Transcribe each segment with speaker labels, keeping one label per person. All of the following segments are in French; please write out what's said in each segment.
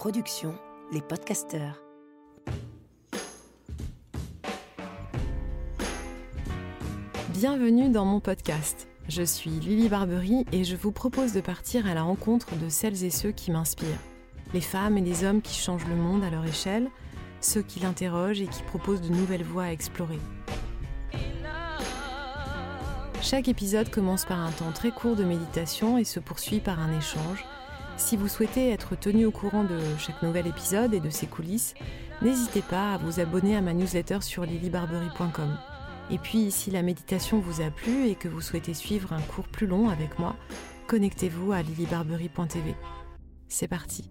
Speaker 1: production Les Podcasteurs.
Speaker 2: Bienvenue dans mon podcast. Je suis Lily Barbery et je vous propose de partir à la rencontre de celles et ceux qui m'inspirent. Les femmes et les hommes qui changent le monde à leur échelle, ceux qui l'interrogent et qui proposent de nouvelles voies à explorer. Chaque épisode commence par un temps très court de méditation et se poursuit par un échange. Si vous souhaitez être tenu au courant de chaque nouvel épisode et de ses coulisses, n'hésitez pas à vous abonner à ma newsletter sur lilybarbery.com. Et puis, si la méditation vous a plu et que vous souhaitez suivre un cours plus long avec moi, connectez-vous à lilybarbery.tv. C'est parti.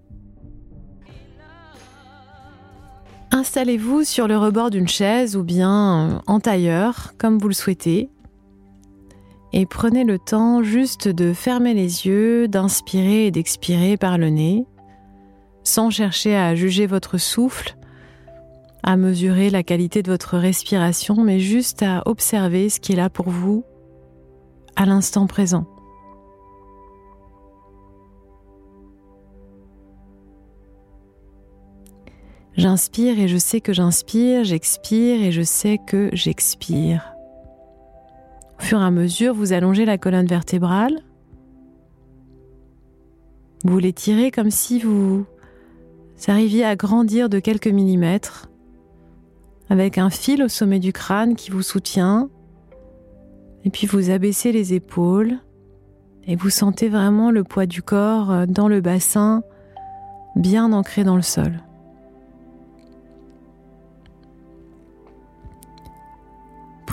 Speaker 2: Installez-vous sur le rebord d'une chaise ou bien en tailleur, comme vous le souhaitez, et prenez le temps juste de fermer les yeux, d'inspirer et d'expirer par le nez, sans chercher à juger votre souffle, à mesurer la qualité de votre respiration, mais juste à observer ce qui est là pour vous à l'instant présent. J'inspire et je sais que j'inspire, j'expire et je sais que j'expire. Au fur et à mesure, vous allongez la colonne vertébrale. Vous l'étirez comme si vous arriviez à grandir de quelques millimètres, avec un fil au sommet du crâne qui vous soutient. Et puis vous abaissez les épaules et vous sentez vraiment le poids du corps dans le bassin, bien ancré dans le sol.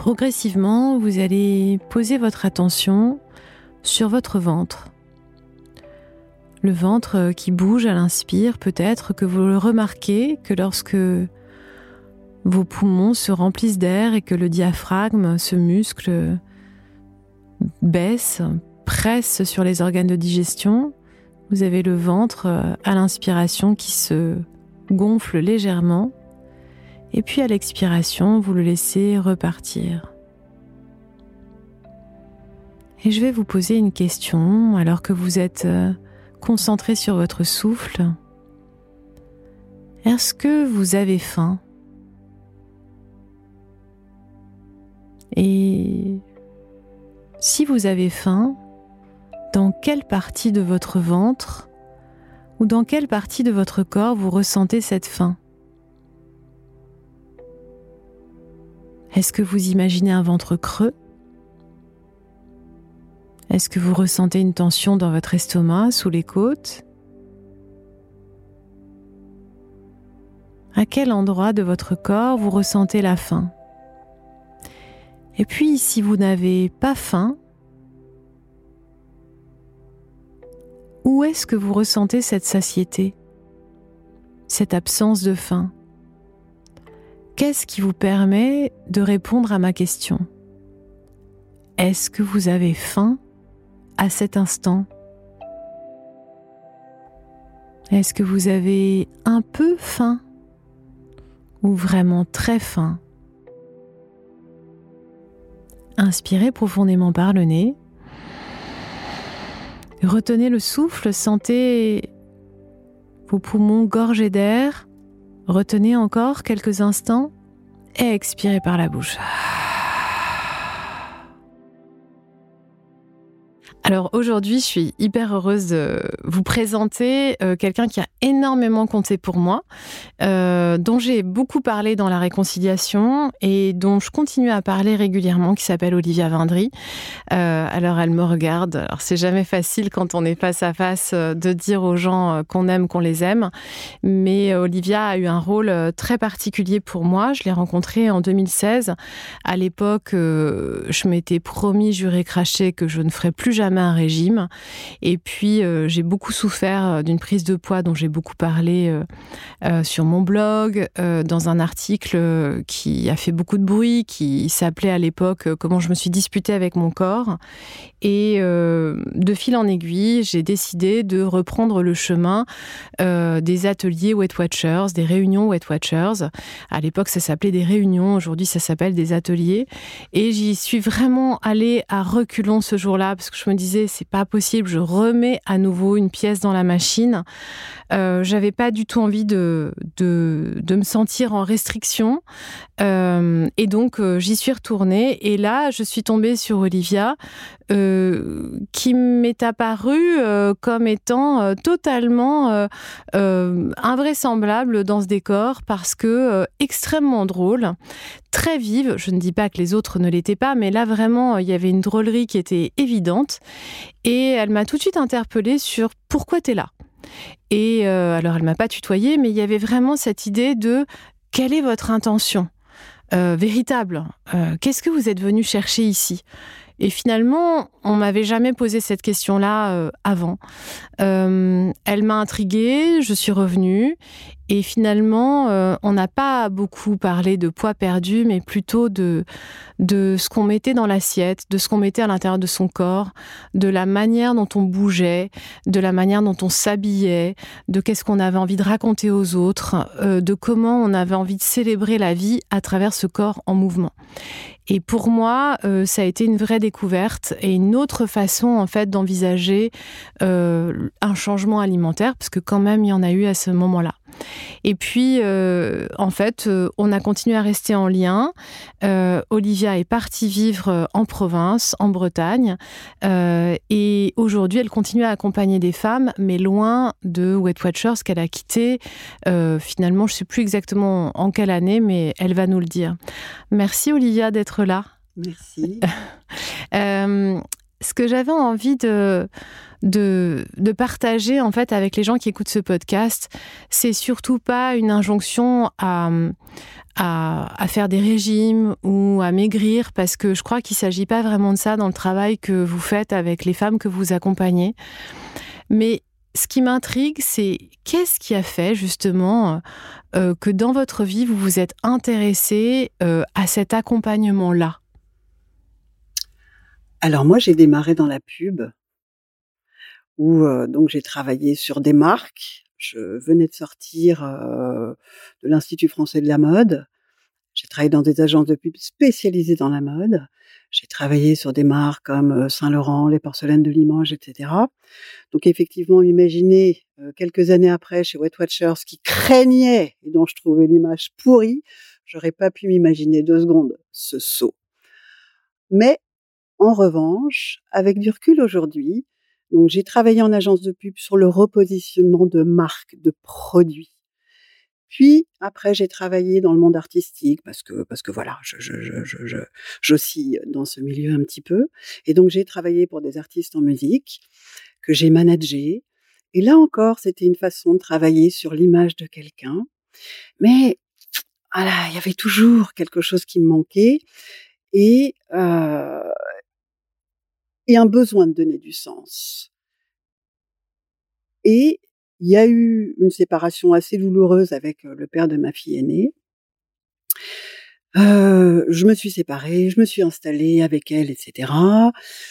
Speaker 2: Progressivement, vous allez poser votre attention sur votre ventre. Le ventre qui bouge à l'inspire, peut-être que vous le remarquez que lorsque vos poumons se remplissent d'air et que le diaphragme, ce muscle, baisse, presse sur les organes de digestion, vous avez le ventre à l'inspiration qui se gonfle légèrement et puis à l'expiration, vous le laissez repartir. Et je vais vous poser une question alors que vous êtes euh, concentré sur votre souffle. Est-ce que vous avez faim? Et si vous avez faim, dans quelle partie de votre ventre ou dans quelle partie de votre corps vous ressentez cette faim? Est-ce que vous imaginez un ventre creux? Est-ce que vous ressentez une tension dans votre estomac, sous les côtes? À quel endroit de votre corps vous ressentez la faim? Et puis, si vous n'avez pas faim, où est-ce que vous ressentez cette satiété, cette absence de faim? Qu'est-ce qui vous permet de répondre à ma question? Est-ce que vous avez faim à cet instant? Est-ce que vous avez un peu faim ou vraiment très faim? Inspirez profondément par le nez. Retenez le souffle, sentez vos poumons gorgés d'air Retenez encore quelques instants et expirez par la bouche. Alors aujourd'hui, je suis hyper heureuse de vous présenter euh, quelqu'un qui a énormément compté pour moi, euh, dont j'ai beaucoup parlé dans la réconciliation et dont je continue à parler régulièrement, qui s'appelle Olivia Vindry. Euh, alors elle me regarde. Alors c'est jamais facile quand on est face à face de dire aux gens qu'on aime, qu'on les aime, mais Olivia a eu un rôle très particulier pour moi. Je l'ai rencontrée en 2016. À l'époque, je m'étais promis, juré, craché que je ne ferais plus jamais un régime. Et puis, euh, j'ai beaucoup souffert euh, d'une prise de poids dont j'ai beaucoup parlé euh, sur mon blog, dans un article qui a fait beaucoup de bruit, qui s'appelait à l'époque Comment je me suis disputée avec mon corps. Et de fil en aiguille, j'ai décidé de reprendre le chemin des ateliers Weight Watchers, des réunions Weight Watchers. À l'époque, ça s'appelait des réunions. Aujourd'hui, ça s'appelle des ateliers. Et j'y suis vraiment allée à reculons ce jour-là parce que je me disais c'est pas possible, je remets à nouveau une pièce dans la machine. Euh, J'avais pas du tout envie de me sentir en restriction. Euh, et donc, euh, j'y suis retournée. Et là, je suis tombée sur Olivia, euh, qui m'est apparue euh, comme étant euh, totalement invraisemblable dans ce décor parce que extrêmement drôle, très vive. Je ne dis pas que les autres ne l'étaient pas, mais là, vraiment, il y avait une drôlerie qui était évidente. Et elle m'a tout de suite interpellée sur pourquoi tu es là? Et alors, elle m'a pas tutoyé, mais il y avait vraiment cette idée de quelle est votre intention? Véritable. Qu'est-ce que vous êtes venu chercher ici? Et finalement, on m'avait jamais posé cette question-là euh, avant. Euh, elle m'a intriguée, je suis revenue. Et finalement, euh, on n'a pas beaucoup parlé de poids perdu, mais plutôt de, de ce qu'on mettait dans l'assiette, de ce qu'on mettait à l'intérieur de son corps, de la manière dont on bougeait, de la manière dont on s'habillait, de qu'est-ce qu'on avait envie de raconter aux autres, euh, de comment on avait envie de célébrer la vie à travers ce corps en mouvement. Et pour moi, euh, ça a été une vraie découverte et une autre façon en fait d'envisager un changement alimentaire, parce que quand même il y en a eu à ce moment-là. Et puis, euh, en fait, euh, on a continué à rester en lien. Euh, Olivia est partie vivre en province, en Bretagne, Euh, et aujourd'hui, elle continue à accompagner des femmes, mais loin de Weight Watchers qu'elle a quitté. Finalement, je ne sais plus exactement en quelle année, mais elle va nous le dire. Merci Olivia d'être là.
Speaker 3: Merci.
Speaker 2: Ce que j'avais envie de, de, de partager en fait avec les gens qui écoutent ce podcast, c'est surtout pas une injonction à, à, faire des régimes ou à maigrir, parce que je crois qu'il s'agit pas vraiment de ça dans le travail que vous faites avec les femmes que vous accompagnez. Mais ce qui m'intrigue, c'est qu'est-ce qui a fait justement euh, que dans votre vie, vous vous êtes intéressé euh, à cet accompagnement-là?
Speaker 3: Alors moi, j'ai démarré dans la pub, où euh, donc j'ai travaillé sur des marques. Je venais de sortir euh, de l'Institut français de la mode. J'ai travaillé dans des agences de pub spécialisées dans la mode. J'ai travaillé sur des marques comme euh, Saint-Laurent, les porcelaines de Limoges, etc. Donc effectivement, imaginez euh, quelques années après chez Weight Watchers qui craignait et dont je trouvais l'image pourrie, j'aurais pas pu m'imaginer deux secondes ce saut. Mais en revanche, avec du recul aujourd'hui, donc j'ai travaillé en agence de pub sur le repositionnement de marques, de produits. Puis après, j'ai travaillé dans le monde artistique parce que parce que voilà, je je je je j'oscille dans ce milieu un petit peu. Et donc j'ai travaillé pour des artistes en musique que j'ai managé. Et là encore, c'était une façon de travailler sur l'image de quelqu'un. Mais voilà, il y avait toujours quelque chose qui me manquait et euh, et un besoin de donner du sens. Et il y a eu une séparation assez douloureuse avec euh, le père de ma fille aînée. Euh, je me suis séparée, je me suis installée avec elle, etc.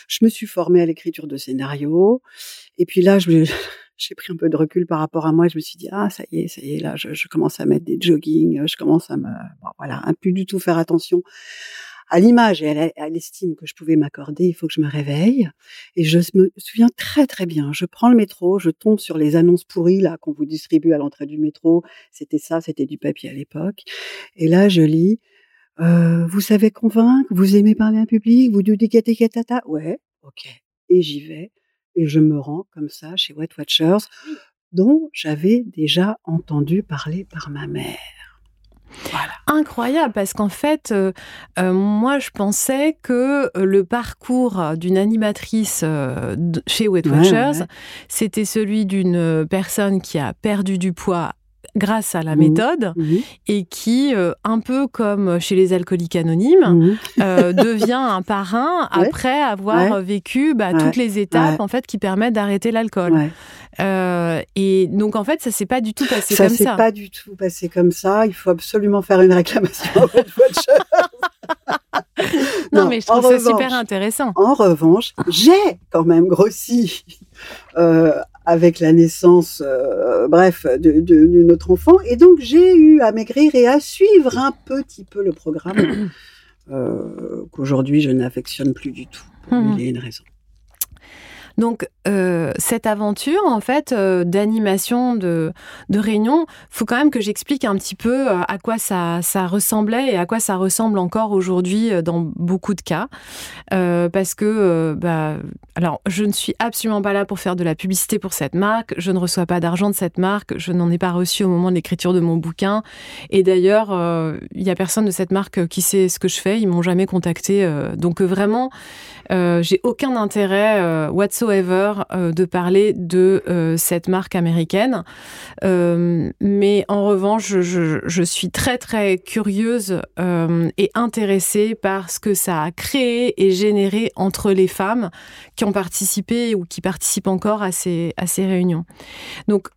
Speaker 3: Je me suis formée à l'écriture de scénarios. Et puis là, j'ai pris un peu de recul par rapport à moi. Je me suis dit, ah, ça y est, ça y est, là, je, commence à mettre des joggings, je commence à me, bon, voilà, à plus du tout faire attention à l'image et à à l'estime que je pouvais m'accorder. Il faut que je me réveille. Et je me souviens très très bien. Je prends le métro, je tombe sur les annonces pourries là qu'on vous distribue à l'entrée du métro. C'était ça, c'était du papier à l'époque. Et là, je lis. Euh, vous savez convaincre, vous aimez parler en public, vous dites. Ouais, ok. Et j'y vais. Et je me rends comme ça chez Weight Watchers, dont j'avais déjà entendu parler par ma mère. Voilà.
Speaker 2: Incroyable, parce qu'en fait, euh, euh, moi, je pensais que euh, le parcours d'une animatrice euh, chez Weight
Speaker 3: Ouais,
Speaker 2: Watchers,
Speaker 3: ouais.
Speaker 2: c'était celui d'une personne qui a perdu du poids grâce à la
Speaker 3: Mhm.
Speaker 2: méthode
Speaker 3: Mhm,
Speaker 2: et qui, euh, un peu comme chez les alcooliques anonymes,
Speaker 3: mhm.
Speaker 2: euh, devient un parrain
Speaker 3: Ouais.
Speaker 2: après avoir
Speaker 3: Ouais.
Speaker 2: vécu bah,
Speaker 3: Ouais.
Speaker 2: toutes les étapes en fait qui permettent d'arrêter l'alcool. Euh, et donc en fait, ça s'est pas du tout passé
Speaker 3: ça
Speaker 2: comme
Speaker 3: s'est
Speaker 2: ça.
Speaker 3: pas du tout passé comme ça. Il faut absolument faire une réclamation Watchers.
Speaker 2: Non, mais je trouve ça
Speaker 3: revanche-
Speaker 2: super intéressant.
Speaker 3: En revanche, j'ai quand même grossi euh, avec la naissance, euh, bref, de, de, de notre enfant, et donc j'ai eu à maigrir et à suivre un petit peu le programme euh, qu'aujourd'hui je n'affectionne plus du tout. Pour et une raisons.
Speaker 2: Donc euh, cette aventure en fait euh, d'animation de, de réunion, faut quand même que j'explique un petit peu euh, à quoi ça, ressemblait et à quoi ça ressemble encore aujourd'hui dans beaucoup de cas, parce que bah alors je ne suis absolument pas là pour faire de la publicité pour cette marque, je ne reçois pas d'argent de cette marque, je n'en ai pas reçu au moment de l'écriture de mon bouquin, et d'ailleurs il y a personne de cette marque qui sait ce que je fais, ils m'ont jamais contacté, donc vraiment j'ai aucun intérêt whatsoever euh, de parler de euh, cette marque américaine. Euh, mais en revanche, je, suis très très curieuse et intéressée par ce que ça a créé et généré entre les femmes qui ont participé ou qui participent encore à ces, à ces réunions. Donc,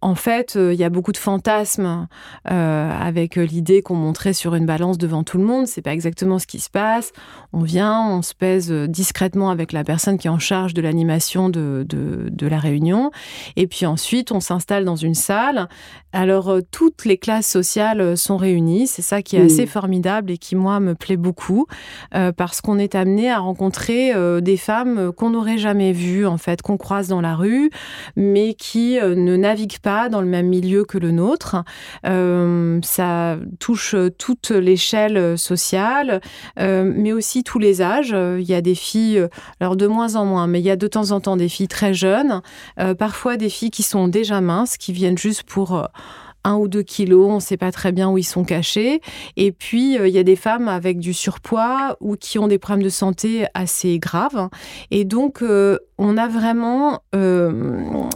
Speaker 2: en fait, il y a beaucoup de fantasmes avec l'idée qu'on montrait sur une balance devant tout le monde. C'est pas exactement ce qui se passe. On vient, on se pèse discrètement avec la personne qui est en charge de l'animation de, de, la réunion. Et puis ensuite, on s'installe dans une salle. Alors, euh, toutes les classes sociales euh, sont réunies. C'est ça qui est assez formidable et qui, moi, me plaît beaucoup euh, parce qu'on est amené à rencontrer des femmes qu'on n'aurait jamais vues, en fait, qu'on croise dans la rue, mais qui ne naviguent pas dans le même milieu que le nôtre. ça touche toute l'échelle sociale, mais aussi tous les âges. Il y a des filles, alors de moins en moins, mais il y a de temps en temps des filles très jeunes, euh, parfois des filles qui sont déjà minces, qui viennent juste pour euh, un ou deux kilos, on ne sait pas très bien où ils sont cachés. Et puis, euh, il y a des femmes avec du surpoids ou qui ont des problèmes de santé assez graves. Et donc, on a vraiment une,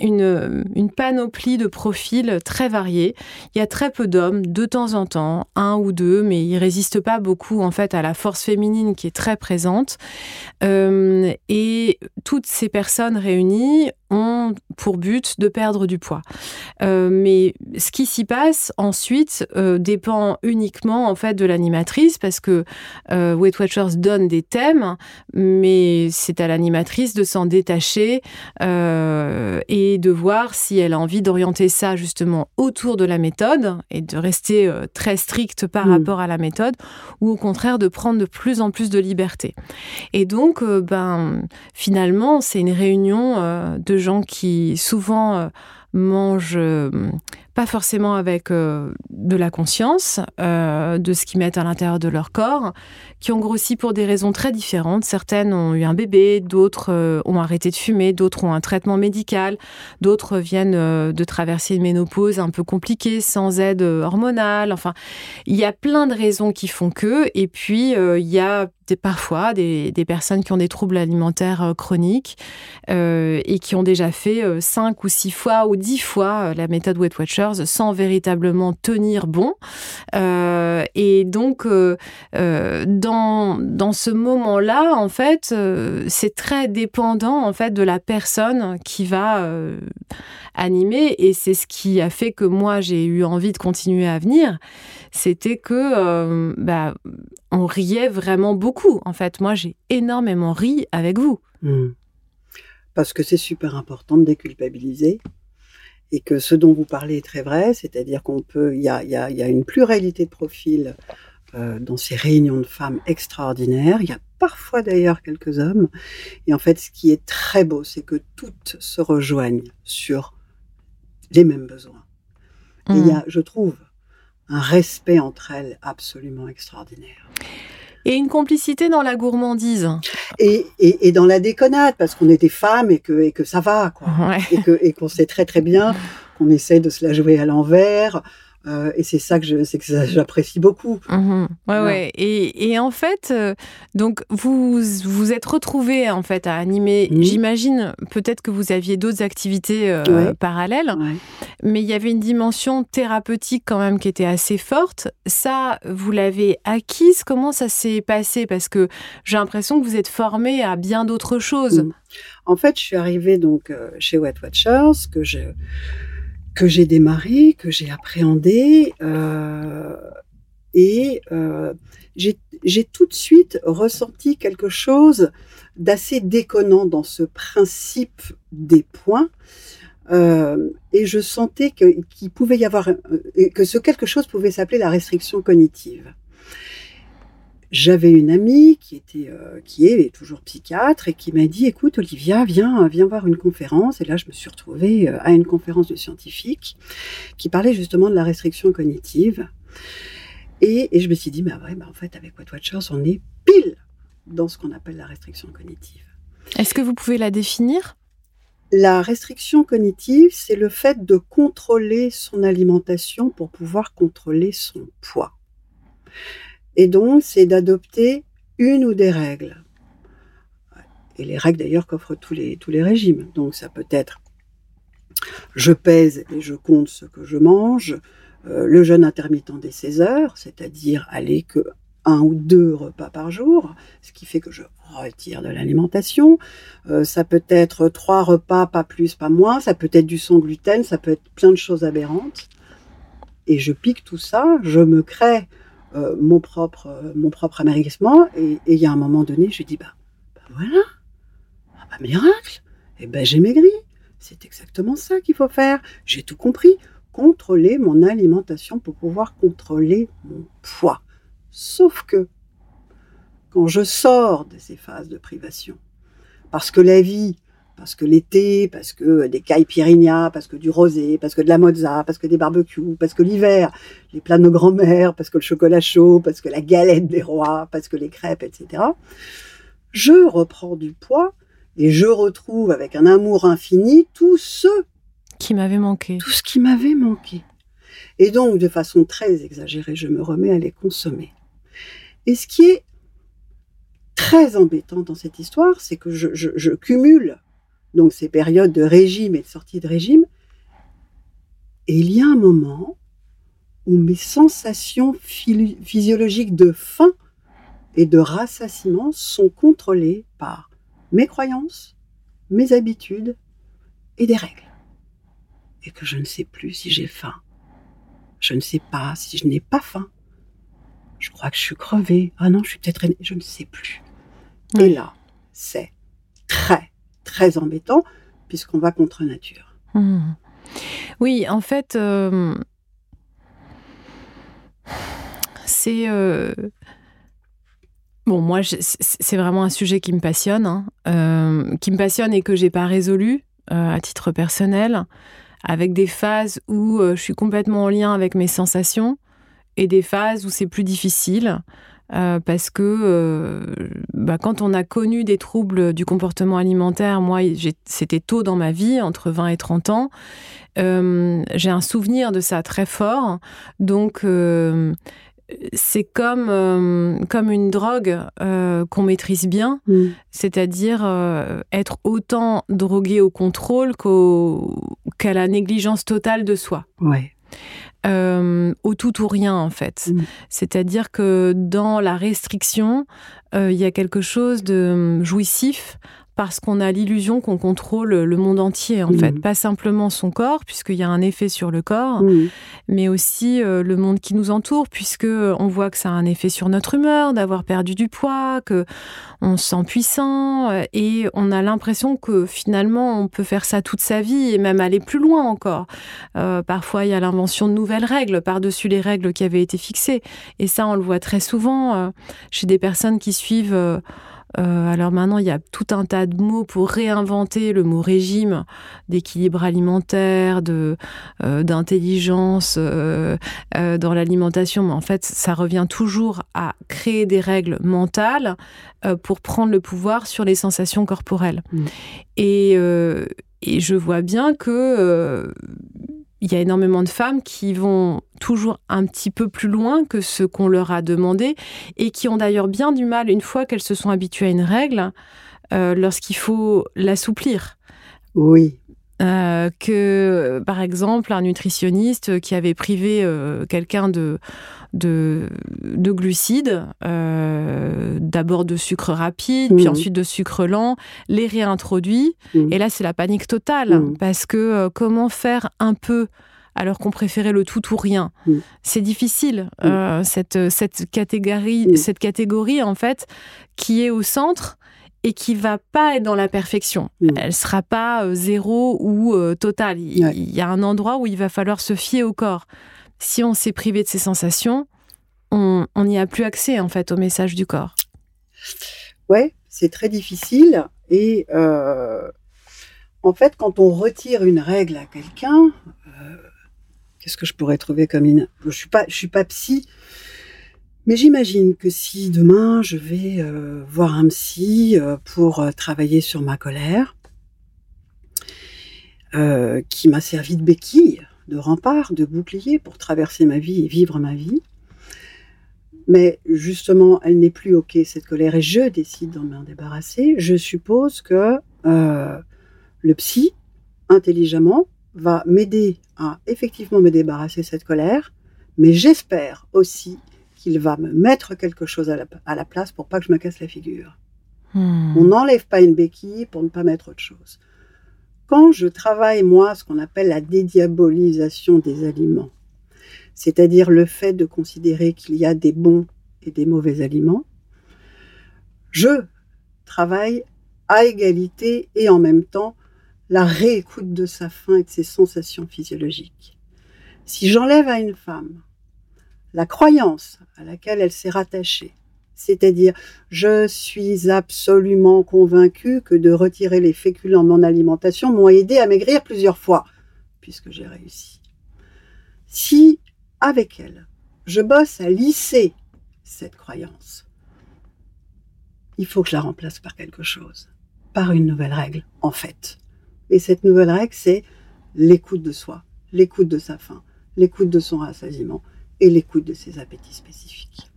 Speaker 2: une, panoplie de profils très variés. Il y a très peu d'hommes, de temps en temps, un ou deux, mais ils résistent pas beaucoup en fait à la force féminine qui est très présente. et toutes ces personnes réunies ont pour but de perdre du poids. Euh, mais ce qui s'y passe ensuite euh, dépend uniquement en fait de l'animatrice parce que euh, Weight Watchers donne des thèmes, mais c'est à l'animatrice de s'en détacher et de voir si elle a envie d'orienter ça justement autour de la méthode et de rester très stricte par mm. rapport à la méthode ou au contraire de prendre de plus en plus de liberté. Et donc, ben finalement, c'est une réunion de gens qui souvent euh, mangent euh, pas forcément avec euh, de la conscience de ce qu'ils mettent à l'intérieur de leur corps, qui ont grossi pour des raisons très différentes. Certaines ont eu un bébé, d'autres ont arrêté de fumer, d'autres ont un traitement médical, d'autres viennent de traverser une ménopause un peu compliquée, sans aide hormonale. Enfin, il y a plein de raisons qui font que, et puis il y a parfois des, personnes qui ont des troubles alimentaires euh, chroniques euh, et qui ont déjà fait euh, cinq ou six fois ou dix fois la méthode Weight Sans véritablement tenir bon. et donc, dans, dans ce moment-là, en fait, c'est très dépendant en fait de la personne qui va animer et c'est ce qui a fait que moi j'ai eu envie de continuer à venir. C'était que bah, on riait vraiment beaucoup. En fait, moi, j'ai énormément ri avec vous. Hmm.
Speaker 3: Parce que c'est super important de déculpabiliser et que ce dont vous parlez est très vrai, c'est-à-dire qu'on peut, il y a, une pluralité de profils euh, dans ces réunions de femmes extraordinaires. Il y a parfois d'ailleurs quelques hommes. Et en fait, ce qui est très beau, c'est que toutes se rejoignent sur les mêmes besoins. Et il y a, hmm. je trouve, un respect entre elles absolument extraordinaire.
Speaker 2: Et une complicité dans la gourmandise.
Speaker 3: Et, et, dans la déconnade, parce qu'on est des femmes et que, et que ça va, quoi. Et qu'on et qu'on sait très très bien qu'on essaie de se la jouer à l'envers, euh, et c'est ça que j'apprécie beaucoup.
Speaker 2: Mhm. Ouais, ouais. Et, et, en fait, euh, donc vous vous êtes retrouvé en fait à animer. J'imagine peut-être que vous aviez d'autres activités euh, parallèles, mais il y avait une dimension thérapeutique quand même qui était assez forte. Ça, vous l'avez acquise? Comment ça s'est passé? Parce que j'ai l'impression que vous êtes formé à bien d'autres choses. Mm.
Speaker 3: En fait, je suis arrivée donc chez Wet Watchers que je que j'ai démarré, que j'ai appréhendé, euh, et euh, j'ai tout de suite ressenti quelque chose d'assez déconnant dans ce principe des points. Euh, et je sentais qu'il pouvait y avoir que ce quelque chose pouvait s'appeler la restriction cognitive. J'avais une amie qui était, euh, qui est toujours psychiatre et qui m'a dit, écoute Olivia, viens, viens voir une conférence. Et là, je me suis retrouvée euh, à une conférence de scientifiques qui parlait justement de la restriction cognitive. Et, et je me suis dit, bah ouais, bah en fait, avec What Watchers, on est pile dans ce qu'on appelle la restriction cognitive.
Speaker 2: Est-ce que vous pouvez la définir?
Speaker 3: La restriction cognitive, c'est le fait de contrôler son alimentation pour pouvoir contrôler son poids. Et donc, c'est d'adopter une ou des règles. Et les règles d'ailleurs qu'offrent tous les, régimes. Donc, ça peut être je pèse et je compte ce que je mange, euh, le jeûne intermittent des 16 heures, c'est-à-dire aller que un ou deux repas par jour, ce qui fait que je retire de l'alimentation. Euh, ça peut être trois repas, pas plus, pas moins. Ça peut être du son gluten, ça peut être plein de choses aberrantes. Et je pique tout ça, je me crée euh, mon propre euh, mon propre et il y a un moment donné je dis bah, bah voilà. Ah bah miracle. Et eh ben j'ai maigri. C'est exactement ça qu'il faut faire. J'ai tout compris. Contrôler mon alimentation pour pouvoir contrôler mon poids. Sauf que quand je sors de ces phases de privation parce que la vie parce que l'été, parce que des caipirinhas, parce que du rosé, parce que de la mozza, parce que des barbecues, parce que l'hiver, les plats de nos grands-mères, parce que le chocolat chaud, parce que la galette des rois, parce que les crêpes, etc. Je reprends du poids et je retrouve avec un amour infini tout ce
Speaker 2: qui m'avait manqué.
Speaker 3: Tout ce qui m'avait manqué. Et donc, de façon très exagérée, je me remets à les consommer. Et ce qui est très embêtant dans cette histoire, c'est que je, je cumule donc ces périodes de régime et de sortie de régime. Et il y a un moment où mes sensations physiologiques de faim et de rassasiement sont contrôlées par mes croyances, mes habitudes et des règles. Et que je ne sais plus si j'ai faim. Je ne sais pas si je n'ai pas faim. Je crois que je suis crevée. Ah non, je suis peut-être... Je ne sais plus. Et là, c'est très, très embêtant puisqu'on va contre nature.
Speaker 2: Hmm. Oui, en fait, euh, c'est... Euh, bon, moi, c'est vraiment un sujet qui me passionne, hein. euh, qui me passionne et que j'ai pas résolu à titre personnel, avec des phases où je suis complètement en lien avec mes sensations et des phases où c'est plus difficile. Euh, parce que euh, bah, quand on a connu des troubles du comportement alimentaire, moi, c'était tôt dans ma vie, entre 20 et 30 ans, euh, j'ai un souvenir de ça très fort. Donc, c'est comme, comme une drogue qu'on maîtrise bien, mm. c'est-à-dire être autant drogué au contrôle qu'à la négligence totale de soi.
Speaker 3: Ouais.
Speaker 2: Euh, au tout ou rien en fait. Mm. C'est-à-dire que dans la restriction, euh, il y a quelque chose de hum, jouissif parce qu'on a l'illusion qu'on contrôle le monde entier, en fait. Pas simplement son corps, puisqu'il y a un effet sur le corps, mais aussi euh, le monde qui nous entoure, puisque on voit que ça a un effet sur notre humeur, d'avoir perdu du poids, que on se sent puissant, euh, et on a l'impression que finalement on peut faire ça toute sa vie et même aller plus loin encore. Euh, parfois, il y a l'invention de nouvelles règles par-dessus les règles qui avaient été fixées, et ça, on le voit très souvent chez des personnes qui suivent euh, alors maintenant, il y a tout un tas de mots pour réinventer le mot régime, d'équilibre alimentaire, de euh, d'intelligence euh, dans l'alimentation. Mais en fait, ça revient toujours à créer des règles mentales pour prendre le pouvoir sur les sensations corporelles. Mmh. Et, et, je vois bien que il y a énormément de femmes qui vont toujours un petit peu plus loin que ce qu'on leur a demandé et qui ont d'ailleurs bien du mal, une fois qu'elles se sont habituées à une règle, euh, lorsqu'il faut l'assouplir.
Speaker 3: Oui.
Speaker 2: Euh, que, par exemple, un nutritionniste qui avait privé euh, quelqu'un de, de, glucides, euh, d'abord de sucre rapide, puis mmh. ensuite de sucre lent, les réintroduit. Mmh. Et là, c'est la panique totale, mmh. parce que euh, comment faire un peu alors qu'on préférait le tout ou rien? C'est difficile, euh, cette, cette, catégorie, cette catégorie, en fait, qui est au centre et qui va pas être dans la perfection. Elle sera pas zéro ou totale. Il, y a un endroit où il va falloir se fier au corps si on s'est privé de ses sensations, on n'y a plus accès en fait au message du corps.
Speaker 3: Ouais, c'est très difficile et euh, en fait, quand on retire une règle à quelqu'un, euh, qu'est-ce que je pourrais trouver comme une Je suis pas, je suis pas psy, mais j'imagine que si demain je vais euh, voir un psy pour travailler sur ma colère, qui m'a servi de béquille, de rempart, de bouclier pour traverser ma vie et vivre ma vie, mais justement, elle n'est plus OK, cette colère, et je décide d'en m'en débarrasser, je suppose que euh, le psy, intelligemment, va m'aider à effectivement me débarrasser de cette colère, mais j'espère aussi qu'il va me mettre quelque chose à la, place pour pas que je me casse la figure. Hmm. On n'enlève pas une béquille pour ne pas mettre autre chose. Quand je travaille, moi, ce qu'on appelle la dédiabolisation des aliments, c'est-à-dire le fait de considérer qu'il y a des bons et des mauvais aliments. Je travaille à égalité et en même temps la réécoute de sa faim et de ses sensations physiologiques. Si j'enlève à une femme la croyance à laquelle elle s'est rattachée, c'est-à-dire je suis absolument convaincue que de retirer les féculents de mon alimentation m'ont aidé à maigrir plusieurs fois, puisque j'ai réussi. Si avec elle. Je bosse à lisser cette croyance. Il faut que je la remplace par quelque chose, par une nouvelle règle, en fait. Et cette nouvelle règle, c'est l'écoute de soi, l'écoute de sa faim, l'écoute de son rassasiement et l'écoute de ses appétits spécifiques.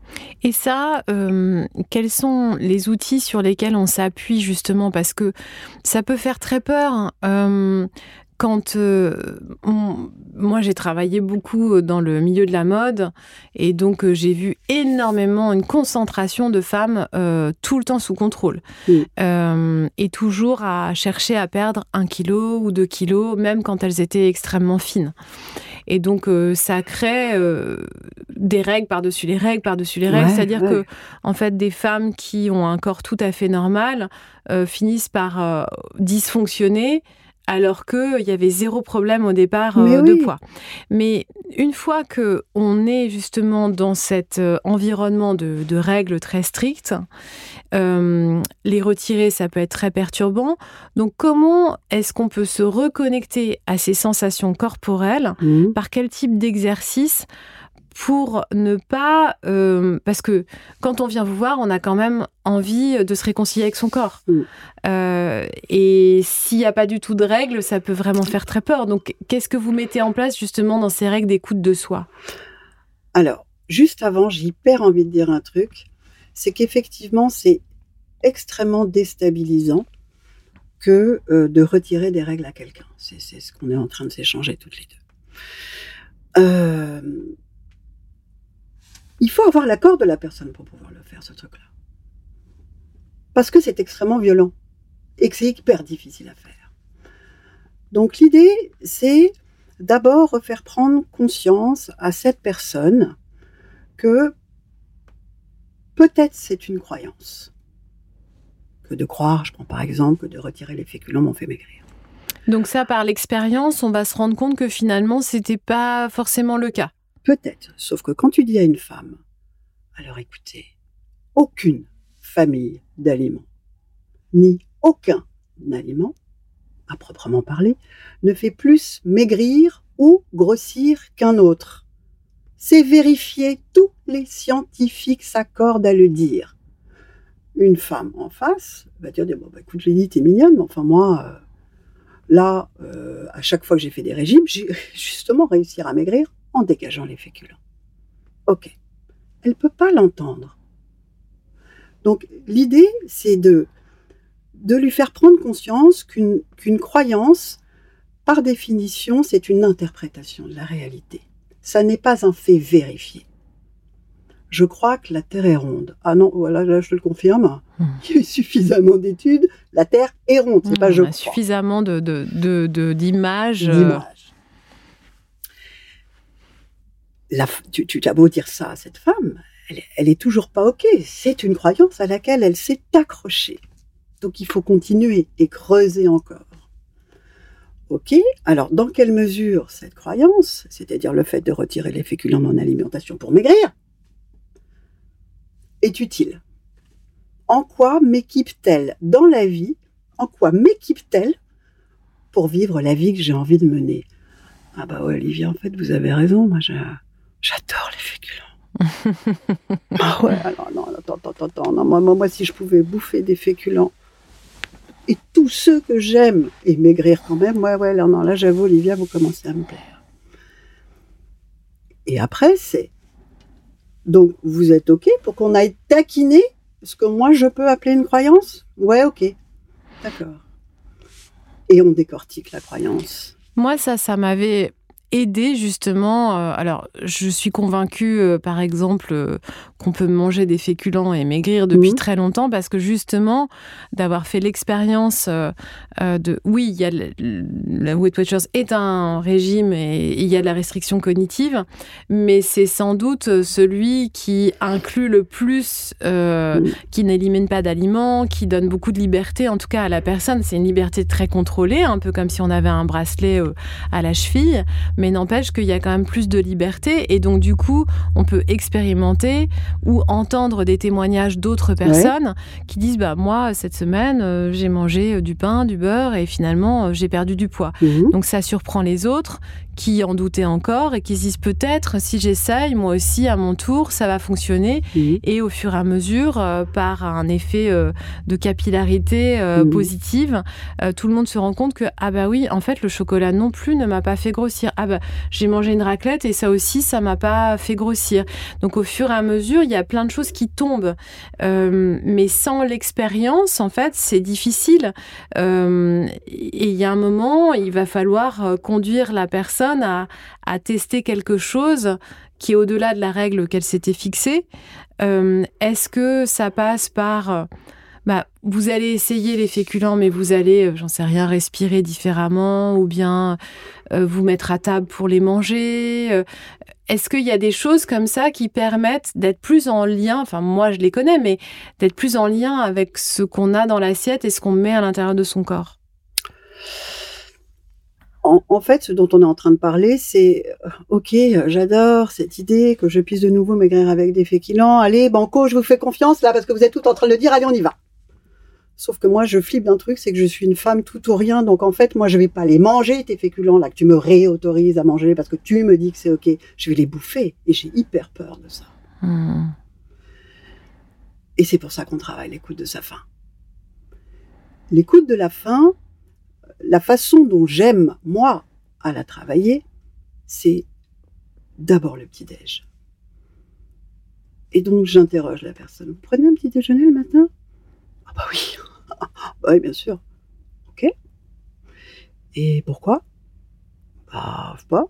Speaker 2: Et ça, euh, quels sont les outils sur lesquels on s'appuie justement? Parce que ça peut faire très peur. Hein. Euh, quand euh, moi j'ai travaillé beaucoup euh, dans le milieu de la mode et donc euh, j'ai vu énormément une concentration de femmes tout le temps sous contrôle. Et toujours à chercher à perdre un kilo ou deux kilos même quand elles étaient extrêmement fines. Et donc ça crée des règles par-dessus les règles par-dessus les règles, c'est-à-dire que en fait des femmes qui ont un corps tout à fait normal finissent par dysfonctionner alors qu'il y avait zéro problème au départ euh, de poids. Mais une fois que on est justement dans cet euh, environnement de, règles très strictes, euh, les retirer, ça peut être très perturbant. Donc, comment est-ce qu'on peut se reconnecter à ces sensations corporelles? Mmh. Par quel type d'exercice pour ne pas... Euh, parce que quand on vient vous voir, on a quand même envie de se réconcilier avec son corps. Mm. Euh, et s'il n'y a pas du tout de règles, ça peut vraiment faire très peur. Donc, qu'est-ce que vous mettez en place justement dans ces règles d'écoute de soi?
Speaker 3: Alors, juste avant, j'ai hyper envie de dire un truc. C'est qu'effectivement, c'est extrêmement déstabilisant que euh, de retirer des règles à quelqu'un. C'est ce qu'on est en train de s'échanger toutes les deux. Euh, il faut avoir l'accord de la personne pour pouvoir le faire, ce truc-là. Parce que c'est extrêmement violent et que c'est hyper difficile à faire. Donc l'idée, c'est d'abord refaire prendre conscience à cette personne que peut-être c'est une croyance. Que de croire, je prends par exemple, que de retirer les féculents m'ont fait maigrir.
Speaker 2: Donc ça, par l'expérience, on va se rendre compte que finalement, c'était pas forcément le cas.
Speaker 3: Peut-être, sauf que quand tu dis à une femme, alors écoutez, aucune famille d'aliments, ni aucun aliment, à proprement parler, ne fait plus maigrir ou grossir qu'un autre. C'est vérifié, tous les scientifiques s'accordent à le dire. Une femme en face va dire, bon, bah, écoute, Lénie, t'es mignonne, mais enfin moi, euh, là, euh, à chaque fois que j'ai fait des régimes, j'ai justement réussi à maigrir en dégageant les féculents. Ok. Elle ne peut pas l'entendre. Donc l'idée, c'est de, de lui faire prendre conscience qu'une croyance, par définition, c'est une interprétation de la réalité. Ça n'est pas un fait vérifié. Je crois que la Terre est ronde. Ah non, voilà, là, je te le confirme. Hmm. Il y a eu suffisamment d'études. La Terre est ronde. C'est pas hmm, je crois.
Speaker 2: Suffisamment de, d'images.
Speaker 3: De, de, tu, as beau dire ça à cette femme, elle, est toujours pas OK. C'est une croyance à laquelle elle s'est accrochée. Donc il faut continuer et creuser encore. Ok, alors dans quelle mesure cette croyance, c'est-à-dire le fait de retirer les féculents de mon alimentation pour maigrir, est utile? En quoi m'équipe-t-elle dans la vie En quoi m'équipe-t-elle pour vivre la vie que j'ai envie de mener? Ah bah ouais, Olivia, en fait, vous avez raison. Moi, j'adore les féculents. ah ouais, alors non, attends, attends, attends. Non, moi, moi, si je pouvais bouffer des féculents et tous ceux que j'aime et maigrir quand même, ouais, ouais, là, non, là, j'avoue, Olivia, vous commencez à me plaire. Et après, c'est donc, vous êtes OK pour qu'on aille taquiner ce que moi je peux appeler une croyance? Ouais, OK. D'accord. Et on décortique la croyance.
Speaker 2: Moi, ça, ça m'avait aider justement. Euh, alors, je suis convaincue, euh, par exemple, euh, qu'on peut manger des féculents et maigrir depuis très longtemps parce que justement, d'avoir fait l'expérience de, oui, il y a la Weight Watchers est un régime et il y a de la restriction cognitive, mais c'est sans doute celui qui inclut le plus, qui n'élimine pas d'aliments, qui donne beaucoup de liberté, en tout cas à la personne. C'est une liberté très contrôlée, un peu comme si on avait un bracelet à la cheville mais n'empêche qu'il y a quand même plus de liberté et donc du coup, on peut expérimenter ou entendre des témoignages d'autres personnes qui disent bah moi cette semaine euh, j'ai mangé euh, du pain, du beurre et finalement euh, j'ai perdu du poids. Mhm. Donc ça surprend les autres qui en doutaient encore et qui se disent peut-être si j'essaye, moi aussi à mon tour, ça va fonctionner. Et au fur et à mesure, euh, par un effet euh, de capillarité euh, positive, tout le monde se rend compte que ah bah oui, en fait le chocolat non plus ne m'a pas fait grossir. Ah bah j'ai mangé une raclette et ça aussi ça m'a pas fait grossir. Donc au fur et à mesure, il y a plein de choses qui tombent, mais sans l'expérience, en fait, c'est difficile. et il y a un moment, il va falloir conduire la personne à, tester quelque chose qui est au-delà de la règle qu'elle s'était fixée. Euh, est-ce que ça passe par... Euh, bah, vous allez essayer les féculents, mais vous allez, euh, j'en sais rien, respirer différemment ou bien vous mettre à table pour les manger. Est-ce qu'il y a des choses comme ça qui permettent d'être plus en lien, enfin moi je les connais, mais d'être plus en lien avec ce qu'on a dans l'assiette et ce qu'on met à l'intérieur de son corps?
Speaker 3: En, fait, ce dont on est en train de parler, c'est euh, ok, j'adore cette idée que je puisse de nouveau maigrir avec des féculents. Allez, banco, je vous fais confiance là parce que vous êtes tout en train de le dire. Allez, on y va. Sauf que moi, je flippe d'un truc, c'est que je suis une femme tout ou rien. Donc en fait, moi, je vais pas les manger tes féculents là que tu me réautorises à manger parce que tu me dis que c'est ok. Je vais les bouffer et j'ai hyper peur de ça. Hmm. Et c'est pour ça qu'on travaille l'écoute de sa faim. L'écoute de la faim, la façon dont j'aime, moi, à la travailler, c'est d'abord le petit-déj. Et donc, j'interroge la personne. Vous prenez un petit déjeuner le matin? Ah bah oui. bah oui, bien sûr. Ok. Et pourquoi? Bah, pas.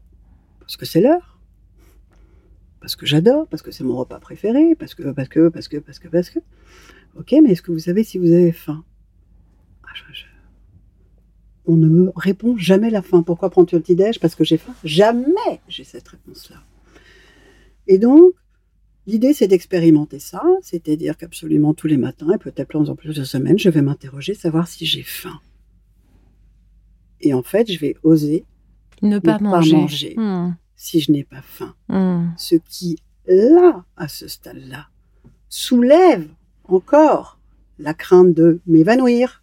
Speaker 3: Parce que c'est l'heure. Parce que j'adore, parce que c'est mon repas préféré, parce que, parce que, parce que, parce que, parce que. Ok, mais est-ce que vous savez si vous avez faim? Ah, on ne me répond jamais la faim. Pourquoi prends-tu le petit-déj Parce que j'ai faim. Jamais j'ai cette réponse-là. Et donc, l'idée, c'est d'expérimenter ça, c'est-à-dire qu'absolument tous les matins, et peut-être en plusieurs semaines, je vais m'interroger, savoir si j'ai faim. Et en fait, je vais oser
Speaker 2: ne pas, manger,
Speaker 3: hmm. si je n'ai pas faim. Hmm. Ce qui, là, à ce stade-là, soulève encore la crainte de m'évanouir,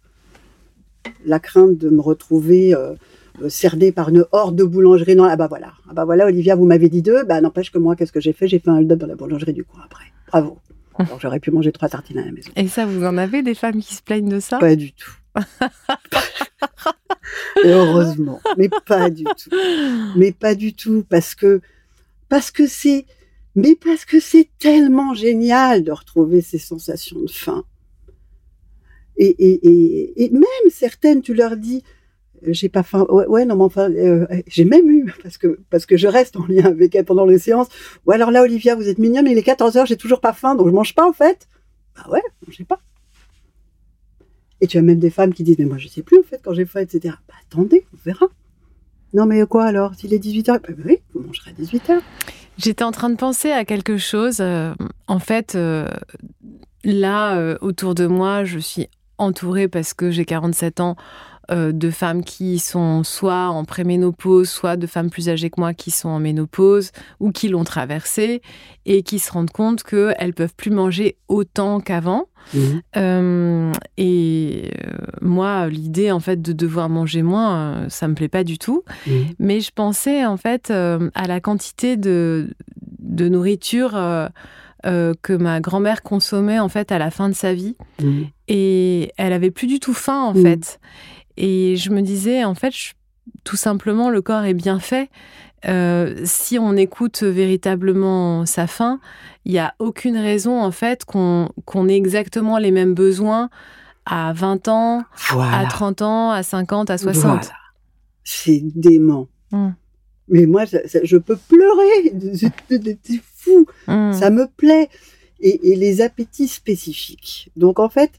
Speaker 3: la crainte de me retrouver euh, euh, cernée par une horde de boulangeries. Non, ah bah voilà, ah bah voilà, Olivia, vous m'avez dit deux, bah n'empêche que moi, qu'est-ce que j'ai fait? J'ai fait un hold-up dans la boulangerie du coin après. Bravo. Alors j'aurais pu manger trois tartines à la maison.
Speaker 2: Et ça, vous en avez des femmes qui se plaignent de ça?
Speaker 3: Pas du tout. Et heureusement, mais pas du tout. Mais pas du tout, parce que parce que c'est mais parce que c'est tellement génial de retrouver ces sensations de faim. Et, même certaines, tu leur dis, euh, j'ai pas faim. Ouais, non, mais enfin, euh, j'ai même eu, parce que, parce que je reste en lien avec elle pendant les séances. Ou alors là, Olivia, vous êtes mignonne, mais il est 14 heures, j'ai toujours pas faim, donc je mange pas, en fait. Bah ouais, sais pas. Et tu as même des femmes qui disent, mais moi, je sais plus, en fait, quand j'ai faim, etc. Bah attendez, on verra. Non, mais quoi alors S'il est 18h, bah, oui, vous mangerez à 18h.
Speaker 2: J'étais en train de penser à quelque chose. Euh, en fait, là, autour de moi, je suis entourée parce que j'ai 47 ans euh, de femmes qui sont soit en préménopause, soit de femmes plus âgées que moi qui sont en ménopause ou qui l'ont traversée et qui se rendent compte qu'elles peuvent plus manger autant qu'avant.
Speaker 3: Mmh.
Speaker 2: Euh, et euh, moi, l'idée en fait de devoir manger moins, ça me plaît pas du tout.
Speaker 3: Mmh.
Speaker 2: Mais je pensais en fait à la quantité de, de nourriture euh, que ma grand-mère consommait en fait à la fin de sa vie.
Speaker 3: Mmh.
Speaker 2: Et elle avait plus du tout faim en
Speaker 3: Mm.
Speaker 2: fait. Et je me disais en fait, je- tout simplement, le corps est bien fait. Euh, si on écoute véritablement sa faim, il n'y a aucune raison en fait qu'on ait exactement les mêmes besoins à 20 ans,
Speaker 3: Voilà.
Speaker 2: à 30 ans, à 50, à 60.
Speaker 3: Voilà. C'est dément.
Speaker 2: Mm.
Speaker 3: Mais moi, ça- ça- je peux pleurer. C'est c'est fou.
Speaker 2: Mm.
Speaker 3: Ça me plaît. Et, les appétits spécifiques. Donc, en fait,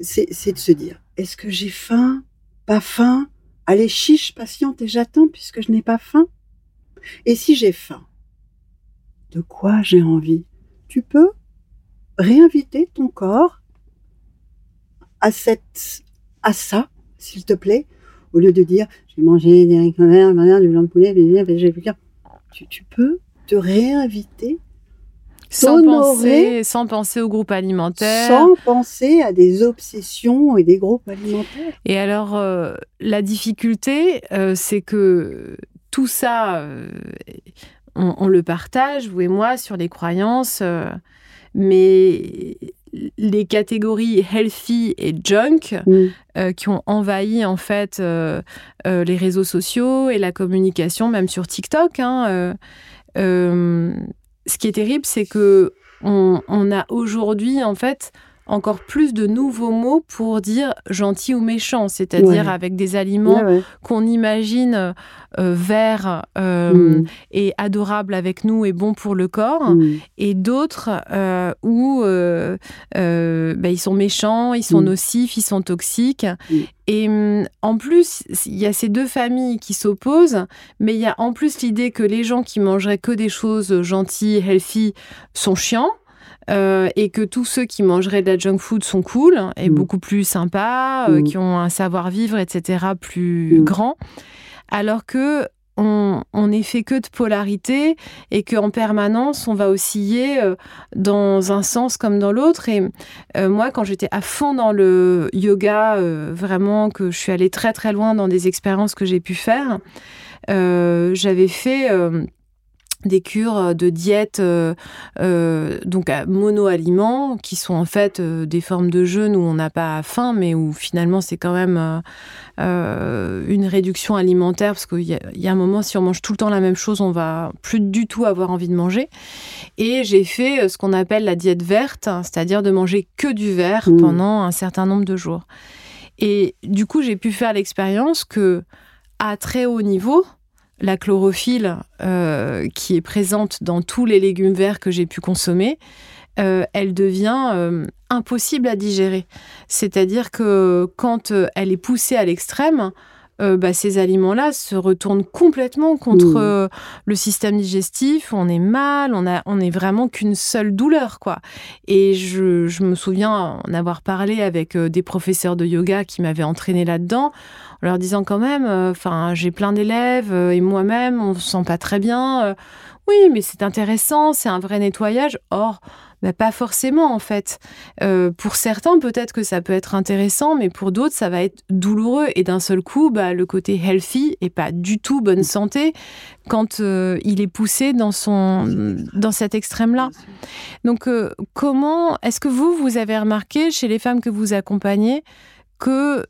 Speaker 3: c'est de se dire, est-ce que j'ai faim? Pas faim? Allez, chiche, patiente et j'attends puisque je n'ai pas faim. Et si j'ai faim De quoi j'ai envie? Tu peux réinviter ton corps à cette, à ça, s'il te plaît, au lieu de dire, je vais manger des verts, du blanc de poulet, j'ai plus qu'un. Tu, tu peux te réinviter
Speaker 2: sans, penser, sans penser au groupe alimentaire.
Speaker 3: sans penser à des obsessions et des groupes alimentaires.
Speaker 2: Et alors, euh, la difficulté, euh, c'est que tout ça, euh, on, on le partage, vous et moi, sur les croyances, mais les catégories healthy et junk euh, qui ont envahi en fait euh, euh, les réseaux sociaux et la communication, même sur TikTok. hein, ce qui est terrible, c'est que on, on a aujourd'hui en fait encore plus de nouveaux mots pour dire gentil ou méchant, c'est-à-dire
Speaker 3: Ouais.
Speaker 2: avec des aliments
Speaker 3: Ouais, ouais.
Speaker 2: qu'on imagine euh, verts euh,
Speaker 3: Mm.
Speaker 2: et adorables avec nous et bons pour le corps,
Speaker 3: Mm.
Speaker 2: et d'autres euh, où bah, ils sont méchants, ils sont
Speaker 3: Mm.
Speaker 2: nocifs, ils sont toxiques. Et en plus, il y a ces deux familles qui s'opposent, mais il y a en plus l'idée que les gens qui mangeraient que des choses gentilles, healthy, sont chiants. Euh, et que tous ceux qui mangeraient de la junk food sont cool et
Speaker 3: Mm.
Speaker 2: beaucoup plus sympas, euh,
Speaker 3: Mm.
Speaker 2: qui ont un savoir-vivre, etc., plus
Speaker 3: Mm.
Speaker 2: grand. Alors que on, n'est fait que de polarité et qu'en permanence, on va osciller euh, dans un sens comme dans l'autre. Et euh, moi, quand j'étais à fond dans le yoga, euh, vraiment que je suis allée très très loin dans des expériences que j'ai pu faire, euh, j'avais fait des cures de diète euh, euh, donc à monoaliments qui sont en fait euh, des formes de jeûne où on n'a pas faim mais où finalement c'est quand même euh, euh, une réduction alimentaire parce qu'il y, a- il y a un moment si on mange tout le temps la même chose on va plus du tout avoir envie de manger et j'ai fait euh, ce qu'on appelle la diète verte c'est-à-dire de manger que du vert
Speaker 3: Mmh.
Speaker 2: pendant un certain nombre de jours et du coup j'ai pu faire l'expérience que à très haut niveau la chlorophylle euh, qui est présente dans tous les légumes verts que j'ai pu consommer, euh, elle devient euh, impossible à digérer. C'est-à-dire que quand elle est poussée à l'extrême, euh, bah, ces aliments-là se retournent complètement contre
Speaker 3: Mmh.
Speaker 2: euh, le système digestif. On est mal, on a, on est vraiment qu'une seule douleur, quoi. Et je, je me souviens en avoir parlé avec euh, des professeurs de yoga qui m'avaient entraîné là-dedans, en leur disant quand même, enfin, j'ai plein d'élèves et moi-même, on se sent pas très bien. oui, mais c'est intéressant, c'est un vrai nettoyage. Or, bah, pas forcément en fait. Euh, pour certains, peut-être que ça peut être intéressant, mais pour d'autres, ça va être douloureux. Et d'un seul coup, bah, le côté healthy et pas du tout bonne santé quand euh, il est poussé dans son dans cet extrême-là. Donc, euh, comment est-ce que vous vous avez remarqué chez les femmes que vous accompagnez que